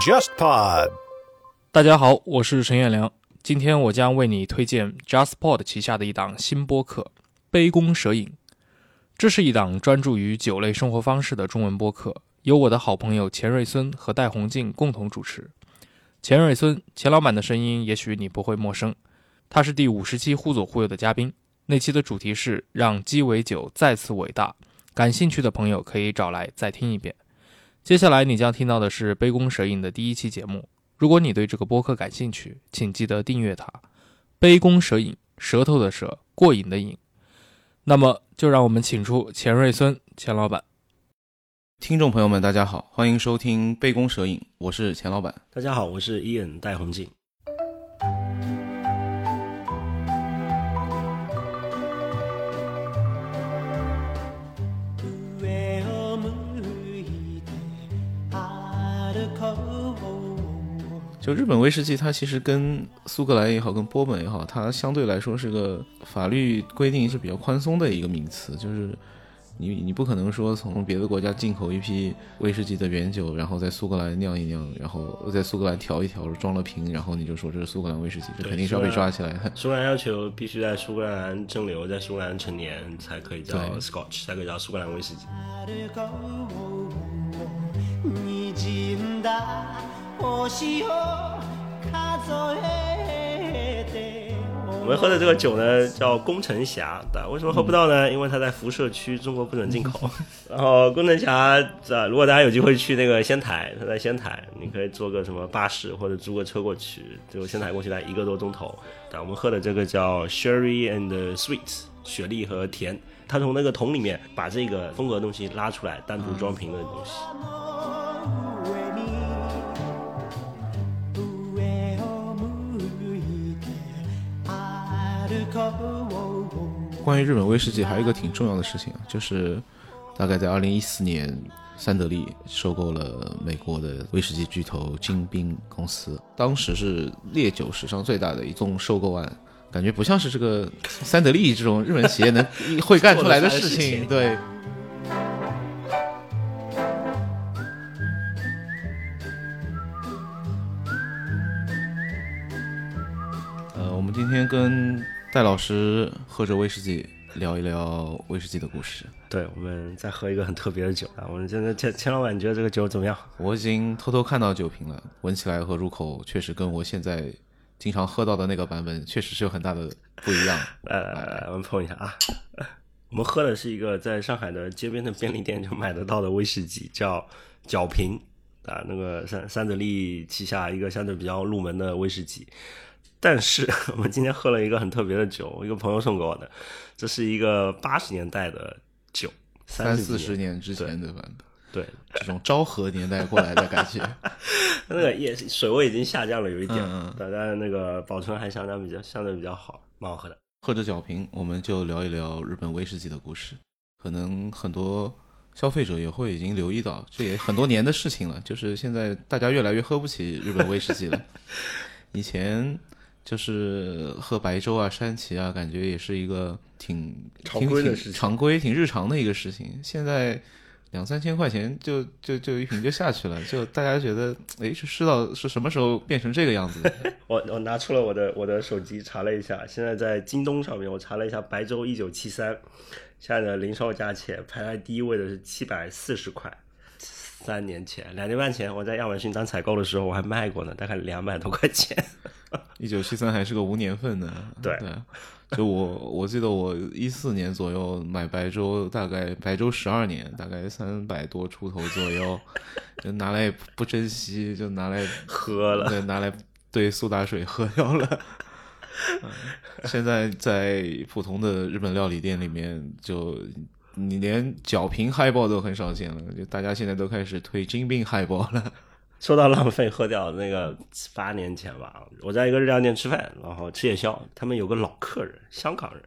JustPod，大家好，我是陈彦良。今天我将为你推荐 JustPod 旗下的一档新播客《杯弓蛇影》。这是一档专注于酒类生活方式的中文播客，由我的好朋友钱瑞孙和戴红静共同主持。钱瑞孙，钱老板的声音也许你不会陌生，他是第五十期《忽左忽右》的嘉宾。那期的主题是让鸡尾酒再次伟大。感兴趣的朋友可以找来再听一遍。接下来你将听到的是《杯弓蛇影》的第一期节目。如果你对这个播客感兴趣，请记得订阅它。杯弓蛇影，舌头的舌，过瘾的瘾。那么，就让我们请出钱瑞孙钱老板。听众朋友们，大家好，欢迎收听《杯弓蛇影》，我是钱老板。大家好，我是伊恩戴宏静。就日本威士忌，它其实跟苏格兰也好，跟波本也好，它相对来说是个法律规定是比较宽松的一个名词。就是你你不可能说从别的国家进口一批威士忌的原酒，然后在苏格兰酿一酿，然后在苏格兰调一调，装了瓶，然后你就说这是苏格兰威士忌，这肯定是要被抓起来的。苏格兰要求必须在苏格兰蒸馏，在苏格兰成年才可以叫 Scotch，才可以叫苏格兰威士忌。我们喝的这个酒呢，叫宫城峡。为什么喝不到呢？因为它在辐射区，中国不准进口。然后宫城峡，如果大家有机会去那个仙台，它在仙台，你可以坐个什么巴士或者租个车过去，就仙台过去来一个多钟头。但我们喝的这个叫 Sherry and Sweet，雪莉和甜。它从那个桶里面把这个风格的东西拉出来，单独装瓶的东西。关于日本威士忌，还有一个挺重要的事情啊，就是大概在二零一四年，三得利收购了美国的威士忌巨头金兵公司，当时是烈酒史上最大的一宗收购案，感觉不像是这个三得利这种日本企业能会干出来的事情，对。呃，我们今天跟。戴老师喝着威士忌，聊一聊威士忌的故事。对，我们再喝一个很特别的酒啊！我们现在钱钱老板，你觉得这个酒怎么样？我已经偷偷看到酒瓶了，闻起来和入口确实跟我现在经常喝到的那个版本确实是有很大的不一样。来来来，我们碰一下啊！我们喝的是一个在上海的街边的便利店就买得到的威士忌，叫角瓶啊，那个三三得利旗下一个相对比较入门的威士忌。但是 我们今天喝了一个很特别的酒，一个朋友送给我的，这是一个八十年代的酒，三四十年之前的版本，对，这种昭和年代过来的感觉，那个也水位已经下降了有一点，但但那个保存还相当比较相对比较好，蛮好喝的。喝着酒瓶，我们就聊一聊日本威士忌的故事。可能很多消费者也会已经留意到，这也很多年的事情了，就是现在大家越来越喝不起日本威士忌了，以前。就是喝白粥啊、山崎啊，感觉也是一个挺常规的事情，常规挺日常的一个事情。现在两三千块钱就就就一瓶就下去了，就大家觉得，哎，这世道是什么时候变成这个样子的？我我拿出了我的我的手机查了一下，现在在京东上面我查了一下白粥一九七三，现在的零售价钱排在第一位的是七百四十块。三年前，两年半前，我在亚马逊当采购的时候，我还卖过呢，大概两百多块钱。一九七三还是个无年份的，对，就我我记得我一四年左右买白粥，大概白粥十二年，大概三百多出头左右，就拿来不珍惜，就拿来喝了，对，拿来兑苏打水喝掉了。现在在普通的日本料理店里面就。你连角瓶嗨爆都很少见了，就大家现在都开始推金兵嗨爆了。说到浪费喝掉，那个八年前吧，我在一个日料店吃饭，然后吃夜宵，他们有个老客人，香港人，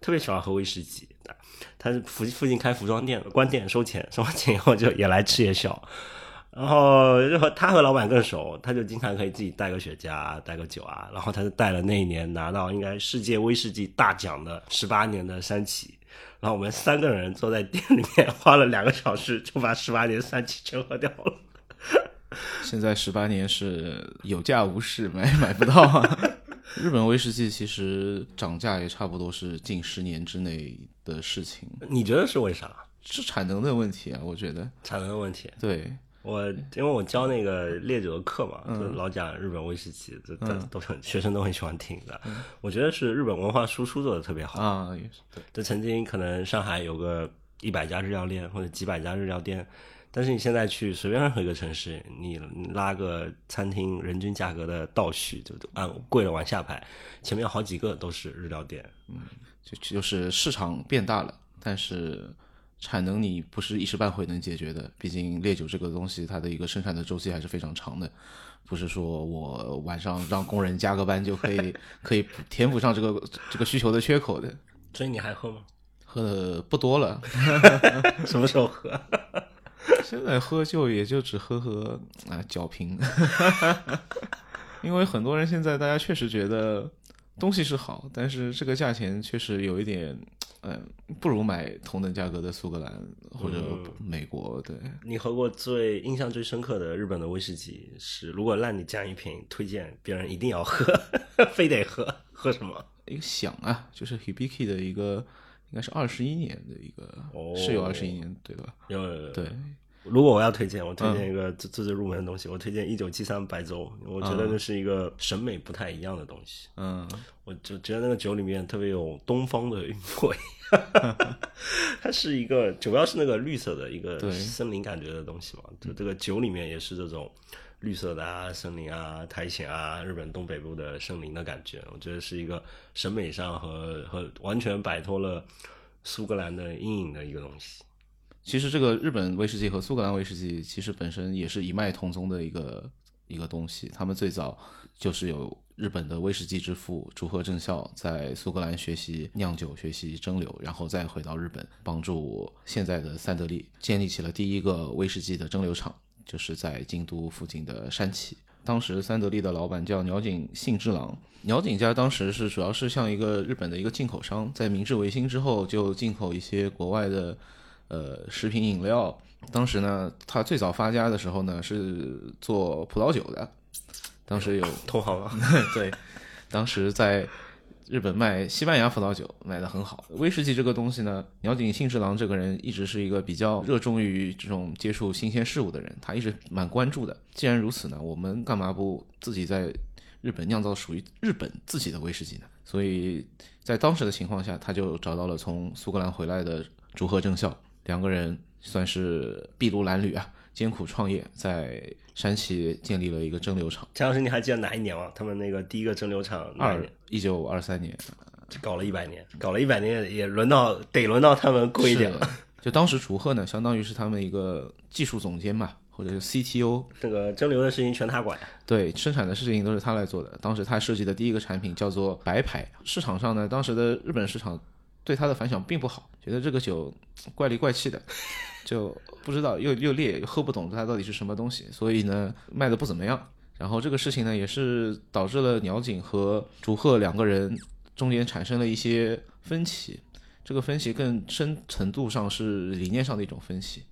特别喜欢喝威士忌。他是附附近开服装店，关店收钱，收完钱以后就也来吃夜宵。然后就和他和老板更熟，他就经常可以自己带个雪茄、带个酒啊，然后他就带了那一年拿到应该世界威士忌大奖的十八年的山崎，然后我们三个人坐在店里面花了两个小时就把十八年山崎全喝掉了。现在十八年是有价无市，买买不到啊。日本威士忌其实涨价也差不多是近十年之内的事情，你觉得是为啥？是产能的问题啊，我觉得。产能的问题。对，我因为我教那个烈酒的课嘛，就老讲日本威士忌，这这都很学生都很喜欢听的。我觉得是日本文化输出做的特别好啊，也是。这曾经可能上海有个一百家日料店或者几百家日料店，但是你现在去随便任何一个城市，你拉个餐厅，人均价格的倒序就按贵了往下排，前面好几个都是日料店。嗯，就就是市场变大了，但是。产能你不是一时半会能解决的，毕竟烈酒这个东西，它的一个生产的周期还是非常长的，不是说我晚上让工人加个班就可以 可以填补上这个这个需求的缺口的。所以你还喝吗？喝的不多了。什么时候喝？现在喝就也就只喝喝啊角瓶，因为很多人现在大家确实觉得东西是好，但是这个价钱确实有一点。嗯，不如买同等价格的苏格兰或者美国。对你喝过最印象最深刻的日本的威士忌是？如果让你加一瓶推荐，别人一定要喝，非得喝，喝什么？一个响啊，就是 Hibiki 的一个，应该是二十一年的一个，哦是有二十一年对吧？有有有对。如果我要推荐，我推荐一个最最入门的东西，我推荐一九七三白粥，我觉得那是一个审美不太一样的东西。嗯，我就觉得那个酒里面特别有东方的韵味。它是一个主要是那个绿色的一个森林感觉的东西嘛，就这个酒里面也是这种绿色的啊，森林啊，苔藓啊，日本东北部的森林的感觉，我觉得是一个审美上和和完全摆脱了苏格兰的阴影的一个东西。其实这个日本威士忌和苏格兰威士忌其实本身也是一脉同宗的一个一个东西。他们最早就是有日本的威士忌之父竹贺正孝在苏格兰学习酿酒、学习蒸馏，然后再回到日本，帮助现在的三得利建立起了第一个威士忌的蒸馏厂，就是在京都附近的山崎。当时三得利的老板叫鸟井幸之郎，鸟井家当时是主要是像一个日本的一个进口商，在明治维新之后就进口一些国外的。呃，食品饮料，当时呢，他最早发家的时候呢，是做葡萄酒的，当时有 偷好了？对，当时在日本卖西班牙葡萄酒卖的很好。威士忌这个东西呢，鸟井幸之郎这个人一直是一个比较热衷于这种接触新鲜事物的人，他一直蛮关注的。既然如此呢，我们干嘛不自己在日本酿造属于日本自己的威士忌呢？所以在当时的情况下，他就找到了从苏格兰回来的竹贺正孝。两个人算是筚路蓝缕啊，艰苦创业，在山西建立了一个蒸馏厂。陈老师，你还记得哪一年吗？他们那个第一个蒸馏厂？二一九二三年，搞了一百年，搞了一百年也轮到得轮到他们过一点了。就当时竹鹤呢，相当于是他们一个技术总监嘛，或者是 CTO。这个蒸馏的事情全他管。对，生产的事情都是他来做的。当时他设计的第一个产品叫做白牌，市场上呢，当时的日本市场。对它的反响并不好，觉得这个酒怪里怪气的，就不知道又又烈又喝不懂它到底是什么东西，所以呢卖的不怎么样。然后这个事情呢也是导致了鸟井和竹鹤两个人中间产生了一些分歧。这个分歧更深程度上是理念上的一种分歧，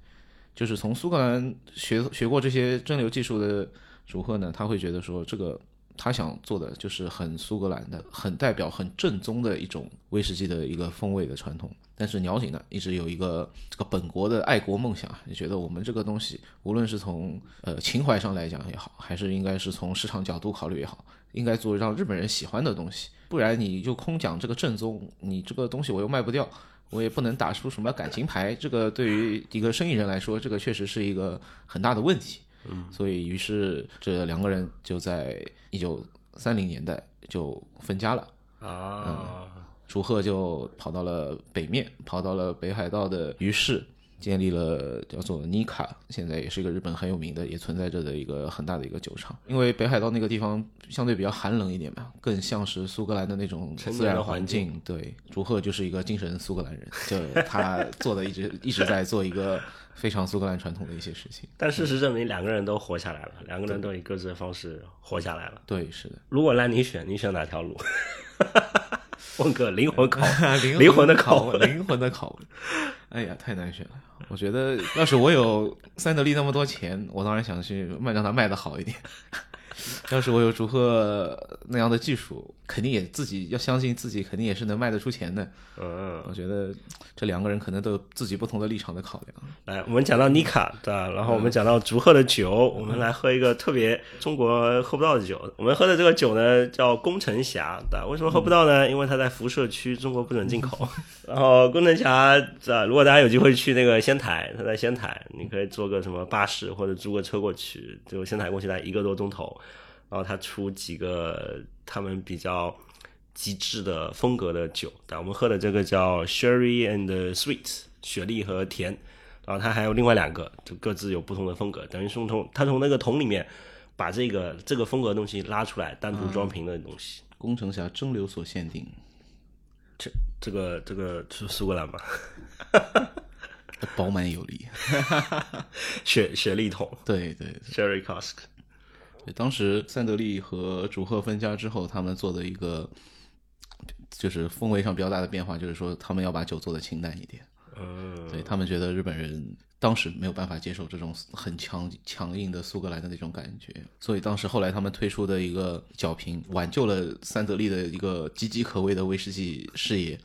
就是从苏格兰学学过这些蒸馏技术的竹鹤呢，他会觉得说这个。他想做的就是很苏格兰的、很代表、很正宗的一种威士忌的一个风味的传统。但是鸟井呢，一直有一个这个本国的爱国梦想，也觉得我们这个东西，无论是从呃情怀上来讲也好，还是应该是从市场角度考虑也好，应该做让日本人喜欢的东西。不然你就空讲这个正宗，你这个东西我又卖不掉，我也不能打出什么感情牌。这个对于一个生意人来说，这个确实是一个很大的问题。嗯，所以于是这两个人就在一九三零年代就分家了。啊。楚鹤就跑到了北面，跑到了北海道的鱼市，建立了叫做尼卡，现在也是一个日本很有名的，也存在着的一个很大的一个酒厂。因为北海道那个地方相对比较寒冷一点嘛，更像是苏格兰的那种成自然环环境。对，竹鹤就是一个精神苏格兰人，就他做的一直一直在做一个非常苏格兰传统的一些事情。但事实证明，两个人都活下来了，两个人都以各自的方式活下来了。对，是的。如果让你选，你选哪条路？问个灵魂拷 灵灵魂的拷灵魂的拷问。哎呀，太难选了。我觉得，要是我有三得利那么多钱，我当然想去卖，让它卖的好一点。要是我有竹鹤那样的技术，肯定也自己要相信自己，肯定也是能卖得出钱的。嗯，我觉得这两个人可能都有自己不同的立场的考量。来，我们讲到尼卡，对吧？然后我们讲到竹鹤的酒，我们来喝一个特别中国喝不到的酒。我们喝的这个酒呢，叫宫城峡，对吧？为什么喝不到呢？因为它在辐射区，中国不准进口。然后宫城峡，对吧？如果大家有机会去那个仙台，它在仙台，你可以坐个什么巴士或者租个车过去，就仙台过去大概一个多钟头。然后他出几个他们比较极致的风格的酒，但我们喝的这个叫 Sherry and Sweet，雪莉和甜。然后他还有另外两个，就各自有不同的风格，等于说从他从那个桶里面把这个这个风格的东西拉出来，单独装瓶的东西。工程侠蒸馏所限定，这这个这个是苏格兰吧？饱满有力。雪雪莉桶对对对。Sherry Cask。对，当时三得利和竹鹤分家之后，他们做的一个就是风味上比较大的变化，就是说他们要把酒做的清淡一点。嗯，对他们觉得日本人当时没有办法接受这种很强强硬的苏格兰的那种感觉，所以当时后来他们推出的一个角瓶，挽救了三得利的一个岌岌可危的威士忌事业。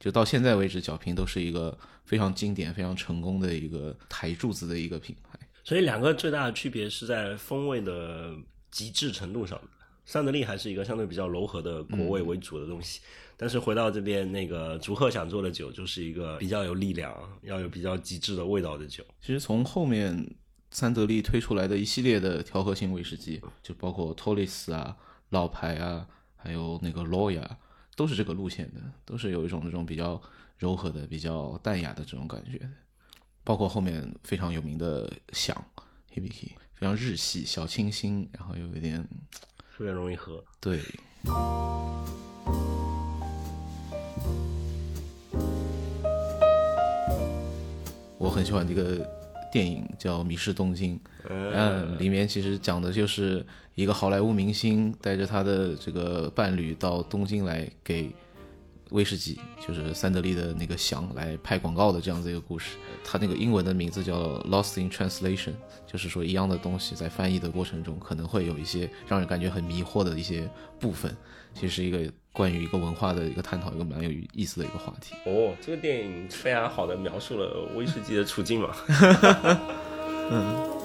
就到现在为止，角瓶都是一个非常经典、非常成功的一个台柱子的一个品牌。所以两个最大的区别是在风味的极致程度上。三得利还是一个相对比较柔和的果味为主的东西，但是回到这边那个竹鹤想做的酒，就是一个比较有力量、要有比较极致的味道的酒。其实从后面三得利推出来的一系列的调和型威士忌，就包括托雷斯啊、老牌啊，还有那个罗亚，都是这个路线的，都是有一种那种比较柔和的、比较淡雅的这种感觉的。包括后面非常有名的响 Hibiki，非常日系、小清新，然后又有点特别容易喝。对。我很喜欢这个电影叫《迷失东京》，嗯，里面其实讲的就是一个好莱坞明星带着他的这个伴侣到东京来给威士忌，就是三得利的那个翔来拍广告的这样子一个故事。它那个英文的名字叫 Lost in Translation，就是说一样的东西在翻译的过程中可能会有一些让人感觉很迷惑的一些部分，其实是一个关于一个文化的一个探讨，一个蛮有意思的一个话题。哦，这个电影非常好的描述了威士忌的处境嘛。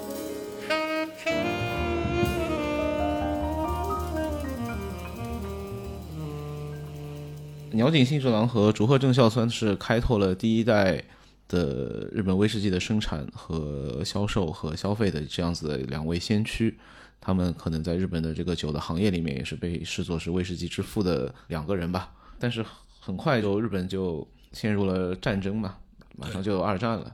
鸟井幸之郎和竹鹤正孝算是开拓了第一代的日本威士忌的生产和销售和消费的这样子的两位先驱。他们可能在日本的这个酒的行业里面也是被视作是威士忌之父的两个人吧。但是很快就日本就陷入了战争嘛，马上就有二战了。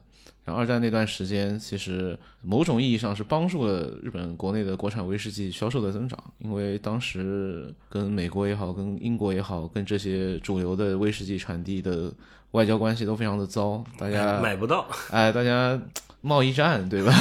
然后二战那段时间，其实某种意义上是帮助了日本国内的国产威士忌销售的增长，因为当时跟美国也好，跟英国也好，跟这些主流的威士忌产地的外交关系都非常的糟，大家买不到，哎，大家贸易战对吧？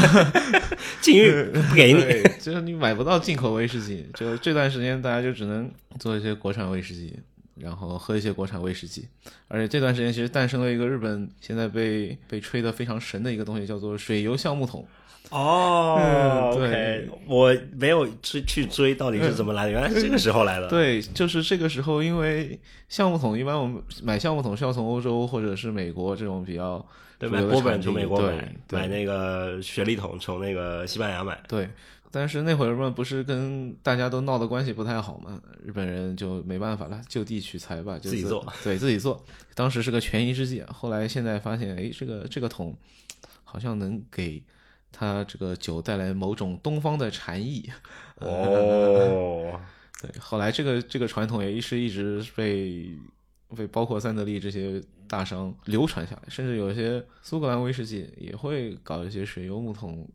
禁运 不给你。就是你买不到进口威士忌，就这段时间大家就只能做一些国产威士忌，然后喝一些国产威士忌。而且这段时间其实诞生了一个日本现在被被吹得非常神的一个东西，叫做水油橡木桶。哦嗯对，OK，我没有去去追到底是怎么来的，原来是这个时候来的。对，就是这个时候，因为橡木桶一般我们买橡木桶是要从欧洲或者是美国这种比较对，买波本从美国买，对买那个雪莉桶从那个西班牙买。对，但是那会儿嘛，不是跟大家都闹的关系不太好嘛，日本人就没办法了，就地取材吧，就自己做，对自己做。当时是个权宜之计，后来现在发现，哎，这个这个桶好像能给他这个酒带来某种东方的禅意。哦，对，后来这个这个传统也一是一直被被包括三得利这些大商流传下来，甚至有些苏格兰威士忌也会搞一些水油木桶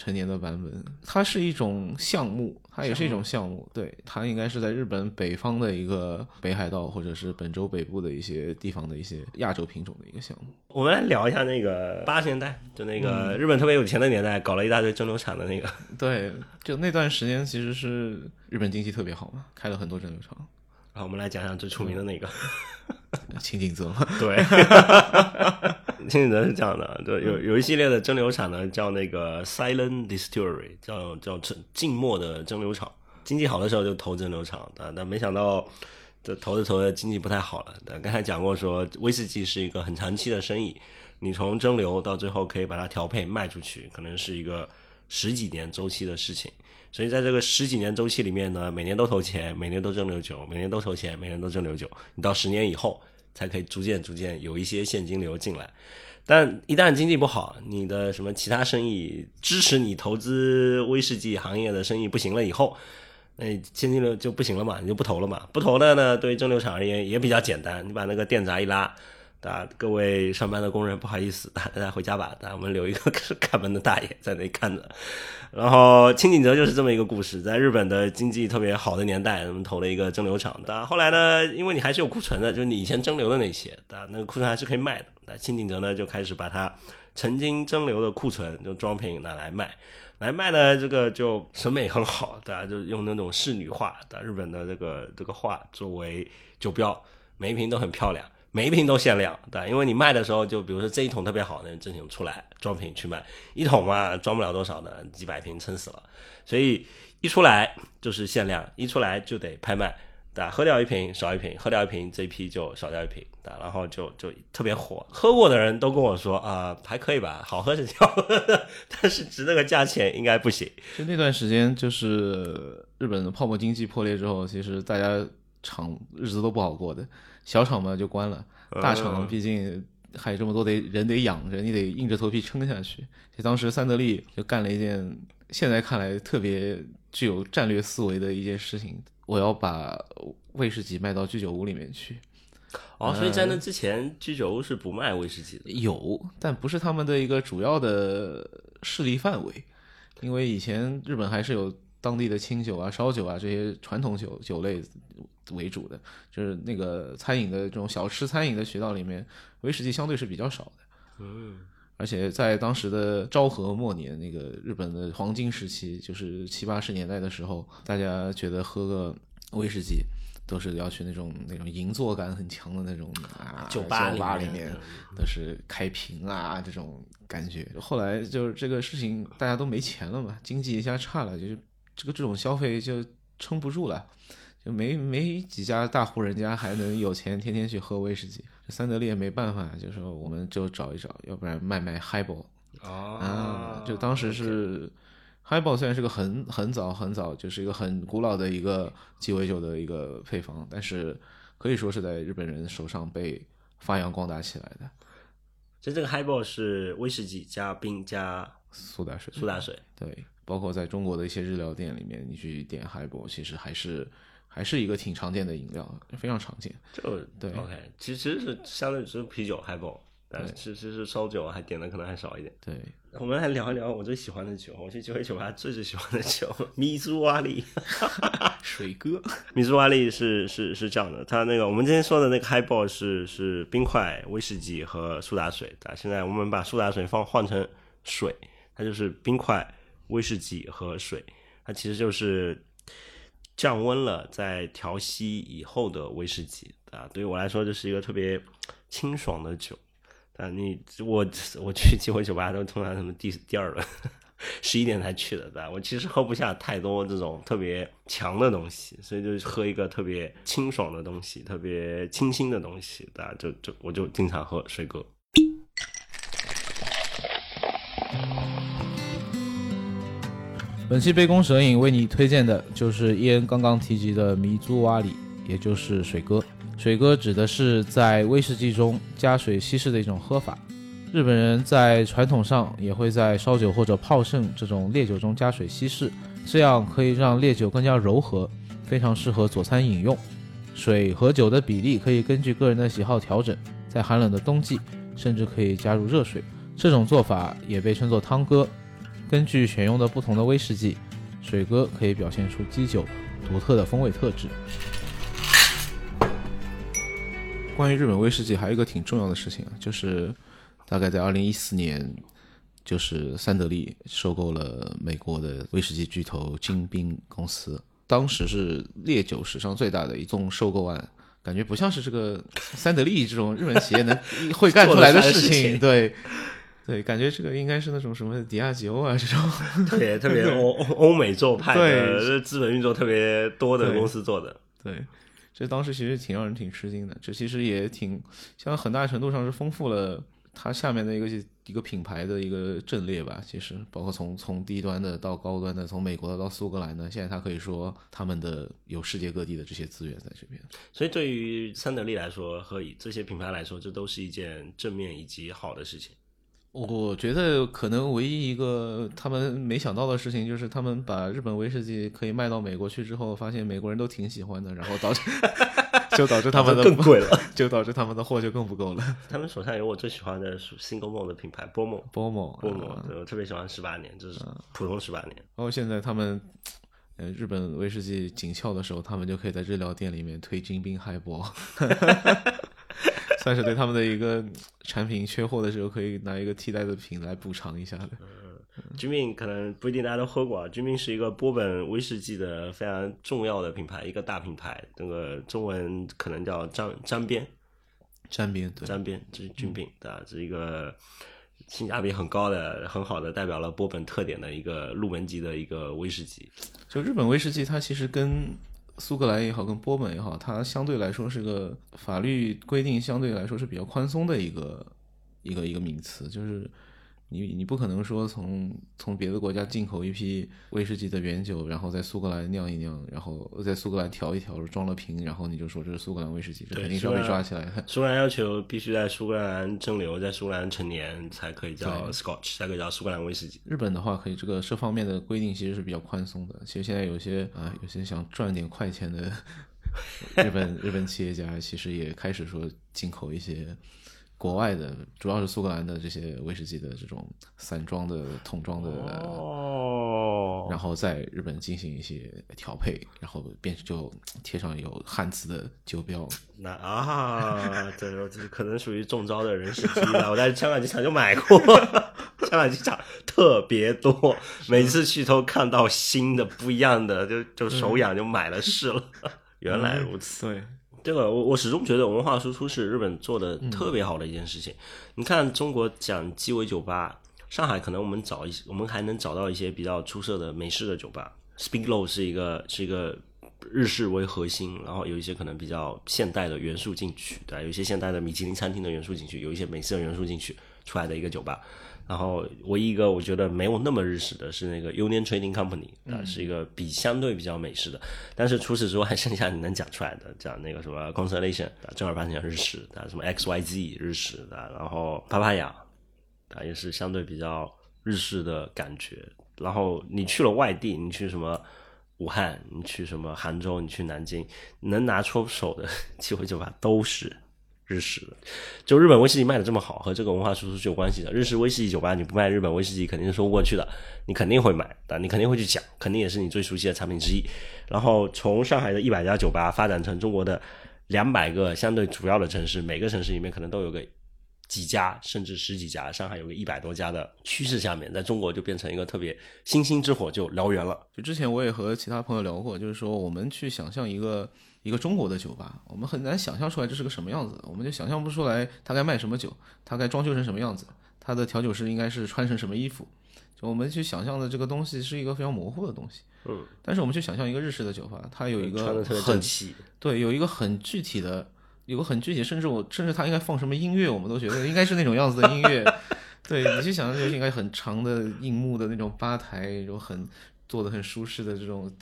陈年的版本。它是一种项目，它也是一种项目。对，它应该是在日本北方的一个北海道或者是本州北部的一些地方的一些亚洲品种的一个项目。我们来聊一下那个八十年代，就那个日本特别有钱的年代，搞了一大堆蒸馏厂的那个。对，就那段时间其实是日本经济特别好嘛，开了很多蒸馏厂。然后我们来讲讲最出名的那个。清景泽，对，清景泽是这样的，就有有一系列的蒸馏厂呢，叫那个 Silent Distillery，叫叫静默的蒸馏厂。经济好的时候就投蒸馏厂，但但没想到这投着投着经济不太好了。但刚才讲过说，威士忌是一个很长期的生意，你从蒸馏到最后可以把它调配卖出去，可能是一个十几年周期的事情。所以在这个十几年周期里面呢，每年都投钱，每年都蒸馏酒，每年都投钱，每年都蒸馏酒。你到十年以后才可以逐渐逐渐有一些现金流进来。但一旦经济不好，你的什么其他生意支持你投资威士忌行业的生意不行了以后，那现金流就不行了嘛，你就不投了嘛。不投的呢，对于蒸馏厂而言也比较简单，你把那个电闸一拉。啊，各位上班的工人，不好意思，大家回家吧。大家我们留一个 看门的大爷在那看着。然后清景泽就是这么一个故事，在日本的经济特别好的年代，我们投了一个蒸馏厂。但后来呢，因为你还是有库存的，就是你以前蒸馏的那些，啊，那个库存还是可以卖的。那清景泽呢，就开始把它曾经蒸馏的库存就装瓶拿来卖，来卖呢，这个就审美很好，大家就用那种仕女画的日本的这个这个画作为酒标，每一瓶都很漂亮。每一瓶都限量，对，因为你卖的时候，就比如说这一桶特别好，那正品出来装瓶去卖，一桶嘛装不了多少的，几百瓶撑死了，所以一出来就是限量，一出来就得拍卖，对喝掉一瓶少一瓶，喝掉一瓶这一批就少掉一瓶，对然后就就特别火，喝过的人都跟我说啊，还可以吧，好喝是好喝的，但是值那个价钱应该不行。就那段时间，就是日本的泡沫经济破裂之后，其实大家厂日子都不好过的。小厂嘛就关了，大厂毕竟还有这么多得人得养着，你得硬着头皮撑下去。就当时三得利就干了一件现在看来特别具有战略思维的一件事情，我要把威士忌卖到居酒屋里面去。哦，所以在那之前居酒屋是不卖威士忌的，有，但不是他们的一个主要的势力范围，因为以前日本还是有当地的清酒啊、烧酒啊这些传统酒酒类。为主的就是那个餐饮的这种小吃餐饮的渠道里面，威士忌相对是比较少的。嗯，而且在当时的昭和末年，那个日本的黄金时期，就是七八十年代的时候，大家觉得喝个威士忌都是要去那种那种银座感很强的那种啊酒吧里面，都是开瓶啊这种感觉。后来就是这个事情大家都没钱了嘛，经济一下差了，就是这个这种消费就撑不住了。就没没几家大户人家还能有钱天天去喝威士忌，这三得利也没办法，就说我们就找一找，要不然卖卖 highball 啊，就当时是 highball 虽然是个很很早很早，就是一个很古老的一个鸡尾酒的一个配方，但是可以说是在日本人手上被发扬光大起来的。其实这个 highball 是威士忌加冰加苏打水，苏打水对，包括在中国的一些日料店里面，你去点 highball，其实还是。还是一个挺常见的饮料，非常常见。就对，OK，其实是相对只是啤酒 highball，但其实是烧酒还点的可能还少一点。对，我们来聊一聊我最喜欢的酒，我去酒会酒吧最最喜欢的酒——米苏瓦利 水哥。米苏瓦利是是是这样的，它那个我们今天说的那个 highball 是是冰块、威士忌和苏打水。啊，现在我们把苏打水放换成水，它就是冰块、威士忌和水，它其实就是。降温了再调息以后的威士忌啊，对于我来说就是一个特别清爽的酒。啊，你我我去鸡尾酒吧都通常什么第第二轮，十一点才去的，对吧？我其实喝不下太多这种特别强的东西，所以就喝一个特别清爽的东西，特别清新的东西，对吧？就就我就经常喝水哥。本期杯弓蛇影为你推荐的就是伊恩刚刚提及的迷珠瓦里，也就是水哥。水哥指的是在威士忌中加水稀释的一种喝法。日本人在传统上也会在烧酒或者泡盛这种烈酒中加水稀释，这样可以让烈酒更加柔和，非常适合佐餐饮用。水和酒的比例可以根据个人的喜好调整，在寒冷的冬季，甚至可以加入热水。这种做法也被称作汤哥。根据选用的不同的威士忌，水哥可以表现出基酒独特的风味特质。关于日本威士忌，还有一个挺重要的事情啊，就是大概在二零一四年，就是三得利收购了美国的威士忌巨头金宾公司。当时是烈酒史上最大的一宗收购案，感觉不像是这个三得利这种日本企业能 会干出来的事情。对，对，感觉这个应该是那种什么迪亚吉欧啊这种 特别特别欧欧美做派的资本运作特别多的公司做的。对，这当时其实挺让人挺吃惊的。这其实也挺像很大程度上是丰富了。它下面的一个一个品牌的一个阵列吧，其实包括从从低端的到高端的，从美国的到苏格兰的，现在它可以说他们的有世界各地的这些资源在这边。所以对于三得利来说和这些品牌来说，这都是一件正面以及好的事情。我觉得可能唯一一个他们没想到的事情，就是他们把日本威士忌可以卖到美国去之后，发现美国人都挺喜欢的，然后导致 就导致他们的更贵了，就导致他们的货就更不够了。他们手上有我最喜欢的 Single Malt 的品牌波梦，波梦，波梦，对我特别喜欢十八年，就是普通十八年。然后现在他们，呃，日本威士忌紧俏的时候，他们就可以在日料店里面推金冰海波。算是对他们的一个产品缺货的时候，可以拿一个替代的品来补偿一下的。嗯，君命可能不一定大家都喝过啊。君命是一个波本威士忌的非常重要的品牌，一个大品牌。那个中文可能叫沾沾边，沾边对，沾边，这是君命，对吧？是一个性价比很高的、很好的代表了波本特点的一个入门级的一个威士忌。就日本威士忌，它其实跟苏格兰也好，跟波本也好，它相对来说是个法律规定相对来说是比较宽松的一个一个一个名词，就是。你你不可能说从从别的国家进口一批威士忌的原酒，然后在苏格兰酿一酿，然后在苏格兰调一调，装了瓶，然后你就说这是苏格兰威士忌，这肯定是要被抓起来的。苏格兰要求必须在苏格兰蒸馏，在苏格兰成年才可以叫 Scotch，才可以叫苏格兰威士忌。日本的话，可以这个这方面的规定其实是比较宽松的。其实现在有些啊，有些想赚点快钱的 日本日本企业家，其实也开始说进口一些。国外的主要是苏格兰的这些威士忌的这种散装的桶装的，哦，然后在日本进行一些调配，然后变就贴上有汉字的酒标。那啊，这这可能属于中招的人士之一了。我在香港机场就买过，香港机场特别多，每次去都看到新的不一样的，就就手痒就买了试了。原来如此，对。这个我我始终觉得文化输出是日本做的特别好的一件事情。你看中国讲鸡尾酒吧，上海可能我们找一些，我们还能找到一些比较出色的美式的酒吧。Spiglow 是一个是一个日式为核心，然后有一些可能比较现代的元素进去，对，有一些现代的米其林餐厅的元素进去，有一些美式的元素进去出来的一个酒吧。然后唯一一个我觉得没有那么日式的是那个 Union Trading Company 啊，是一个比相对比较美式的。但是除此之外，剩下你能讲出来的，讲那个什么 Constellation 啊，正儿八经日式的，什么 X Y Z 日式的，然后帕帕雅啊，也是相对比较日式的感觉。然后你去了外地，你去什么武汉，你去什么杭州，你去南京，能拿出手的 机会酒吧都是。日式的，就日本威士忌卖的这么好，和这个文化输出是有关系的。日式威士忌酒吧你不卖日本威士忌，肯定是说不过去的。你肯定会买，但你肯定会去讲，肯定也是你最熟悉的产品之一。然后从上海的一百家酒吧发展成中国的两百个相对主要的城市，每个城市里面可能都有个几家，甚至十几家。上海有个一百多家的趋势下面，在中国就变成一个特别星星之火就燎原了。就之前我也和其他朋友聊过，就是说我们去想象一个。一个中国的酒吧，我们很难想象出来这是个什么样子，我们就想象不出来它该卖什么酒，它该装修成什么样子，它的调酒师应该是穿成什么衣服，就我们去想象的这个东西是一个非常模糊的东西。嗯，但是我们去想象一个日式的酒吧，它有一个很对，有一个很具体的，有个很具体，甚至我甚至他应该放什么音乐，我们都觉得应该是那种样子的音乐。对你去想象就应该很长的硬木的那种吧台，一种很坐的很舒适的这种。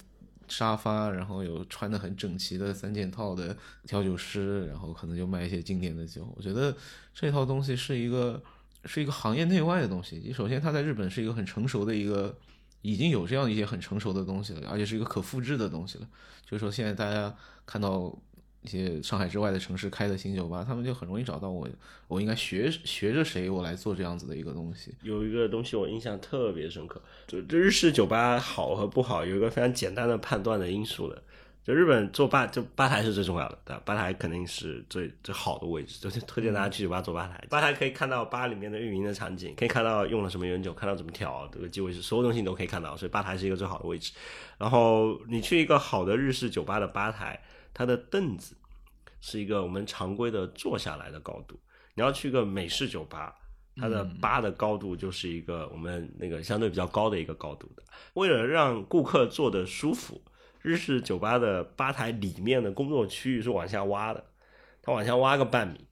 沙发，然后有穿的很整齐的三件套的调酒师，然后可能就卖一些经典的酒。我觉得这套东西是一个是一个行业内外的东西。首先，它在日本是一个很成熟的一个，已经有这样一些很成熟的东西了，而且是一个可复制的东西了。就是说，现在大家看到一些上海之外的城市开的新酒吧，他们就很容易找到我，我应该学学着谁，我来做这样子的一个东西。有一个东西我印象特别深刻，就这日式酒吧好和不好，有一个非常简单的判断的因素的。就日本做吧，就吧台是最重要的，对吧？吧台肯定是最最好的位置，就是推荐大家去酒吧做吧台。吧台可以看到吧里面的运营的场景，可以看到用了什么原酒，看到怎么调这个机位是，所有东西你都可以看到，所以吧台是一个最好的位置。然后你去一个好的日式酒吧的吧台，它的凳子是一个我们常规的坐下来的高度。你要去个美式酒吧，它的吧的高度就是一个我们那个相对比较高的一个高度的。为了让顾客坐的舒服。日式酒吧的吧台里面的工作区域是往下挖的，它往下挖个半米，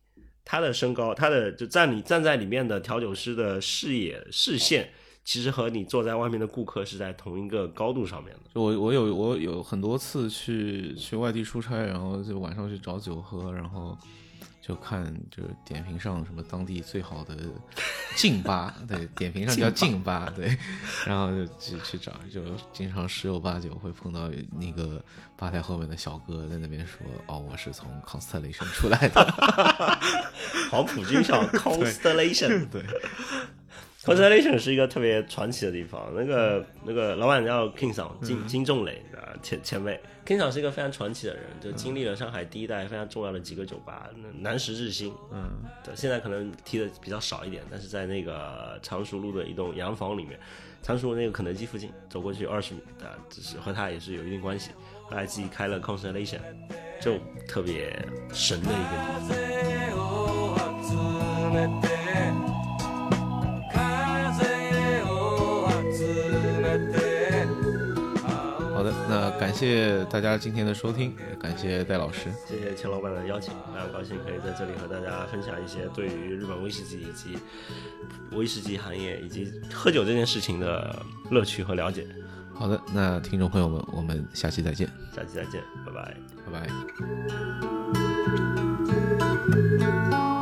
它的身高，它的就站你站在里面的调酒师的视野视线，其实和你坐在外面的顾客是在同一个高度上面的。我我有我有很多次去去外地出差，然后就晚上去找酒喝，然后。就看就是点评上什么当地最好的劲吧，对，点评上叫劲吧，对，然后就去去找，就经常十有八九会碰到那个吧台后面的小哥在那边说，哦，我是从 Constellation 出来的，黄埔军校 Constellation，对。Constellation 是一个特别传奇的地方，那个那个老板叫 King Song 金金仲磊啊前前辈，King Song 是一个非常传奇的人，就经历了上海第一代非常重要的几个酒吧，南石日新，嗯，对，现在可能提的比较少一点，但是在那个常熟路的一栋洋房里面，常熟那个肯德基附近走过去二十米啊，只是和他也是有一定关系，后来自己开了 Constellation，就特别神的一个地方。感谢大家今天的收听，感谢戴老师，谢谢钱老板的邀请，非常高兴可以在这里和大家分享一些对于日本威士忌以及威士忌行业以及喝酒这件事情的乐趣和了解。好的，那听众朋友们，我们下期再见，下期再见，拜拜，拜拜。